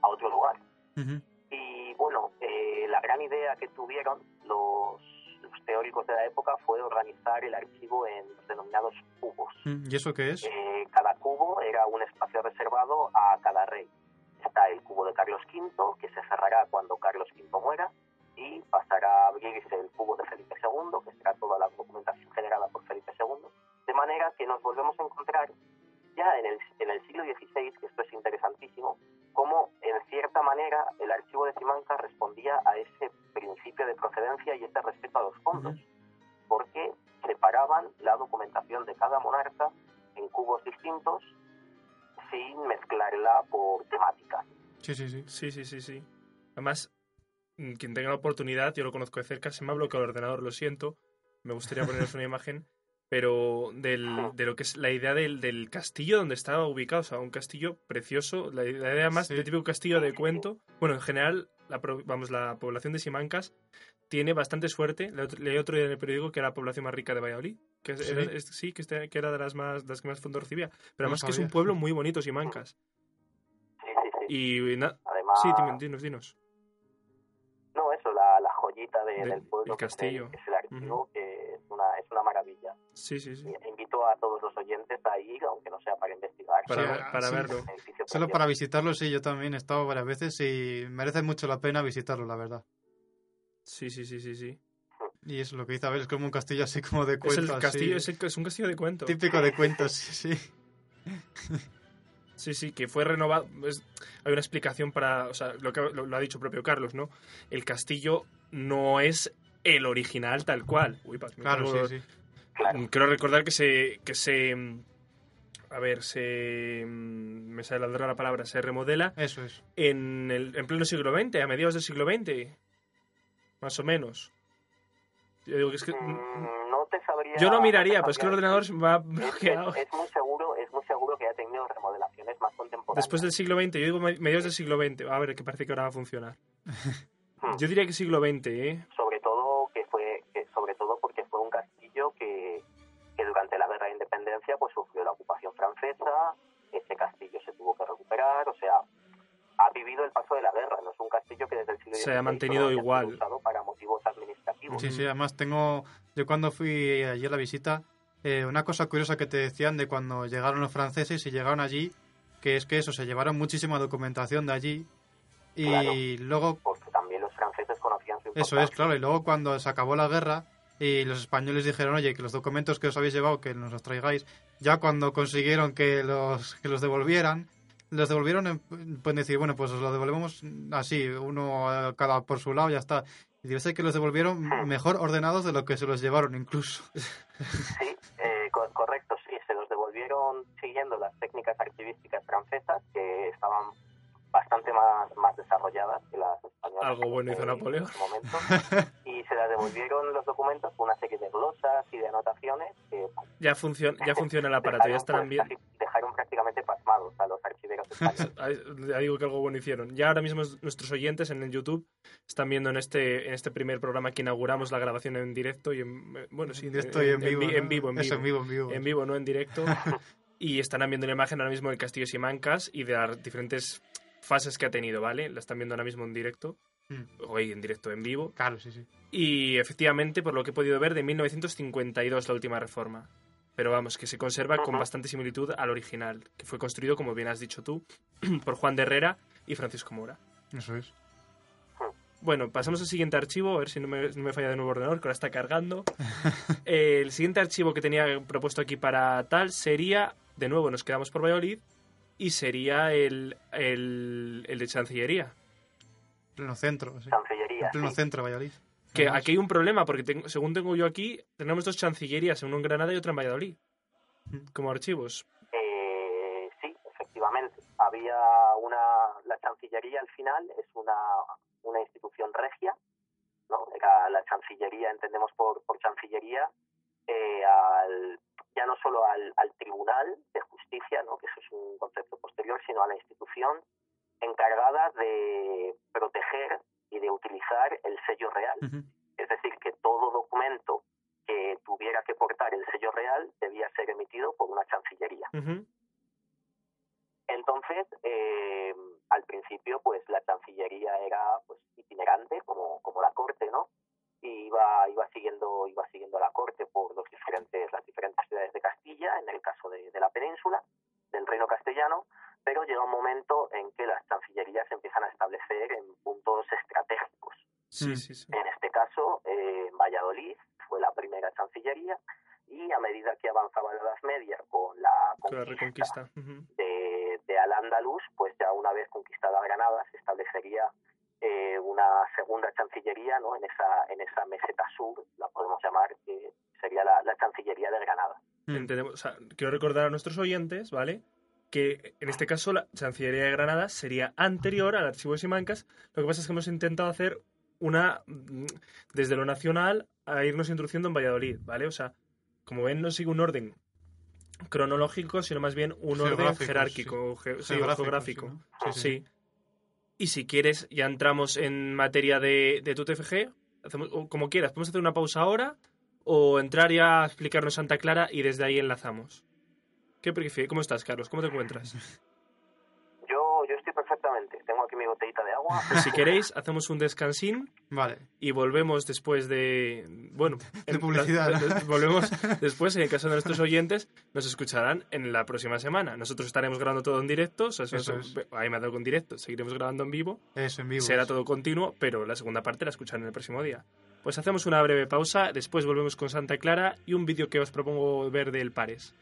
a otro lugar. ujú, Y bueno, eh, la gran idea que tuvieron los teóricos de la época fue organizar el archivo en los denominados cubos. mm, y eso qué es Eh, cada cubo era un espacio reservado a cada rey. Está el cubo de Carlos V, que se cerrará cuando Carlos V muera, y pasará a abrirse el cubo de Felipe II, que será toda la documentación generada por Felipe II, de manera que nos volvemos a encontrar ya en el, en el siglo XVI, que esto es interesantísimo, de Simancas respondía a ese principio de procedencia y ese respeto a los fondos, porque separaban la documentación de cada monarca en cubos distintos sin mezclarla por temática. Sí, sí, sí. Sí, sí, sí, sí. Además, mm, quien tenga la oportunidad, yo lo conozco de cerca, se me ha bloqueado el ordenador, lo siento. Me gustaría poneros una imagen, pero del, de lo que es la idea del, del castillo donde estaba ubicado. O sea, un castillo precioso. La, la idea más Sí. de típico castillo de cuento. Bueno, en general, la, pro- vamos, la población de Simancas tiene bastante suerte. Le- Leí otro día en el periódico que era la población más rica de Valladolid. Que es- Sí. era, es- sí, que, este- que era de las más de las que más fondos recibía. Pero No además que es un pueblo muy bonito, Simancas. Sí, sí, sí. Y Además, sí, dime, dinos, dinos. no, eso, la, la joyita de- Del- del pueblo, el castillo. que es el archivo. Sí, sí, sí. Y Invito a todos los oyentes a ir, aunque no sea para investigar. Para, Sí, ver- ah, para sí. verlo. Solo para visitarlo, sí, yo también he estado varias veces y merece mucho la pena visitarlo, la verdad. Sí, sí, sí, sí, sí. Y es lo que dice Abel, es como un castillo así como de Es cuento. el así, castillo, es, el- es un castillo de cuento. Típico de cuentos, sí, sí. Sí, sí, que fue renovado. es- hay una explicación para. O sea, lo que lo, lo ha dicho propio Carlos, ¿no? El castillo no es el original tal cual. Uy, pa- Claro, sí, sí. Claro. Quiero recordar que se. Que se mm, a ver, se. mm, Me sale la palabra. Se remodela Eso es. en, el, en pleno siglo XX, a mediados del siglo XX. Más o menos. Yo digo que es que. Mm, no te sabría. Yo miraría, no pero te es que el ordenador va. Es- bloqueado. Es, es muy seguro, es muy seguro que ha tenido remodelaciones más contemporáneas. Después del siglo XX, yo digo me- mediados del siglo XX. A ver, que parece que ahora va a funcionar. Hmm. Yo diría que siglo XX, ¿eh? sobre Se ha mantenido igual. usado para motivos administrativos Sí, sí, además tengo, yo cuando fui allí a la visita, eh, una cosa curiosa que te decían de cuando llegaron los franceses y llegaron allí, que es que eso, se llevaron muchísima documentación de allí y Claro. luego, porque también los franceses conocían su eso es, claro, y luego cuando se acabó la guerra y los españoles dijeron, oye, que los documentos que os habéis llevado, que nos los traigáis, ya cuando consiguieron que los, que los devolvieran, los devolvieron, en- pueden decir, bueno, pues os lo devolvemos así, uno cada por su lado, ya está. Y debe ser que los devolvieron mejor ordenados de lo que se los llevaron incluso. Sí, eh, co- correcto, sí. Se los devolvieron siguiendo las técnicas archivísticas francesas, que estaban bastante más, más desarrolladas que las españolas. Algo bueno hizo en Napoleón. momento. Y se les devolvieron los documentos con una serie de glosas y de anotaciones que pues, Ya, funciona ya funciona el aparato, ya dejaron, estarán pues, bien. dejaron prácticamente pasmados a los archiveros españoles. Ya digo que algo bueno hicieron. Ya ahora mismo nuestros oyentes en el YouTube están viendo en este, en este primer programa que inauguramos la grabación en directo y en, eh, bueno, sí, En directo y en vivo. vi- ¿no? en vivo, en Eso, vivo. en vivo, en vivo. En vivo, no en directo. y estarán viendo la imagen ahora mismo del Castillo Simancas y de las diferentes fases que ha tenido, ¿vale? La están viendo ahora mismo en directo. Mm, Hoy en directo, en vivo. Claro, sí, sí. Y efectivamente, por lo que he podido ver, de 1952 la última reforma. Pero vamos, que se conserva con bastante similitud al original, que fue construido, como bien has dicho tú, por Juan de Herrera y Francisco Mora. Eso es. Bueno, pasamos al siguiente archivo, a ver si no me, no me falla de nuevo el ordenador, que ahora está cargando. Eh, el siguiente archivo que tenía propuesto aquí para tal sería, de nuevo nos quedamos por Valladolid, y sería el, el, el de Chancillería. Pleno centro, sí. Cancillería. En pleno sí. centro, Valladolid. Que Además, aquí hay un problema, porque tengo- según tengo yo aquí, tenemos dos chancillerías, uno en Granada y otra en Valladolid, Mm. como archivos. Eh, sí, efectivamente. Había una. La Chancillería al final es una, una institución regia, ¿no? Era la Chancillería, entendemos por, por Chancillería, eh, al, ya no solo al, al Tribunal de Justicia, ¿no? Que eso es un concepto posterior, sino a la institución encargada de proteger y de utilizar el sello real. Es decir, que todo documento que tuviera que portar el sello real debía ser emitido por una chancillería. Entonces, eh, al principio, pues la chancillería era pues itinerante, como, como la corte, ¿no? Y iba, iba siguiendo, iba siguiendo la corte por los diferentes, las diferentes ciudades de Castilla, en el caso de, de la península, del reino castellano, pero llega un momento en que las chancillerías se empiezan a establecer en puntos estratégicos. Sí, Mm. sí, sí. En este caso, eh, Valladolid fue la primera chancillería y a medida que avanzaba la Edad Media con la Con la conquista de, de Al-Ándalus, pues ya una vez conquistada Granada se establecería eh, una segunda chancillería ¿no? en, esa, en esa meseta sur, la podemos llamar, que sería la, la Chancillería de Granada. Mm. Entendemos, o sea, quiero recordar a nuestros oyentes, ¿vale? Que en este caso la Chancillería de Granada sería anterior al Archivo de Simancas. Lo que pasa es que hemos intentado hacer una mm, desde lo nacional a irnos introduciendo en Valladolid, ¿vale? O sea, como ven, no sigue un orden cronológico, sino más bien un orden jerárquico, ge- sí, Geográfico, geográfico. sí, ¿no? Sí, sí. Y si quieres, ya entramos en materia de, de tu TFG. Hacemos, como quieras, podemos hacer una pausa ahora o entrar ya a explicarnos Santa Clara y desde ahí enlazamos. ¿Qué prefieres? ¿Cómo estás, Carlos? ¿Cómo te encuentras? Tengo aquí mi botellita de agua. Pues si queréis, hacemos un descansín Vale. y volvemos después de. Bueno, De en- publicidad. la- de- volvemos después, en el caso de nuestros oyentes, nos escucharán en la próxima semana. Nosotros estaremos grabando todo en directo. o sea, eso- Eso eso- ahí me ha dado con directo. Seguiremos grabando en vivo. Eso, en vivo. Será todo continuo, pero la segunda parte la escucharán el próximo día. Pues hacemos una breve pausa, después volvemos con Santa Clara y un vídeo que os propongo ver del Pares.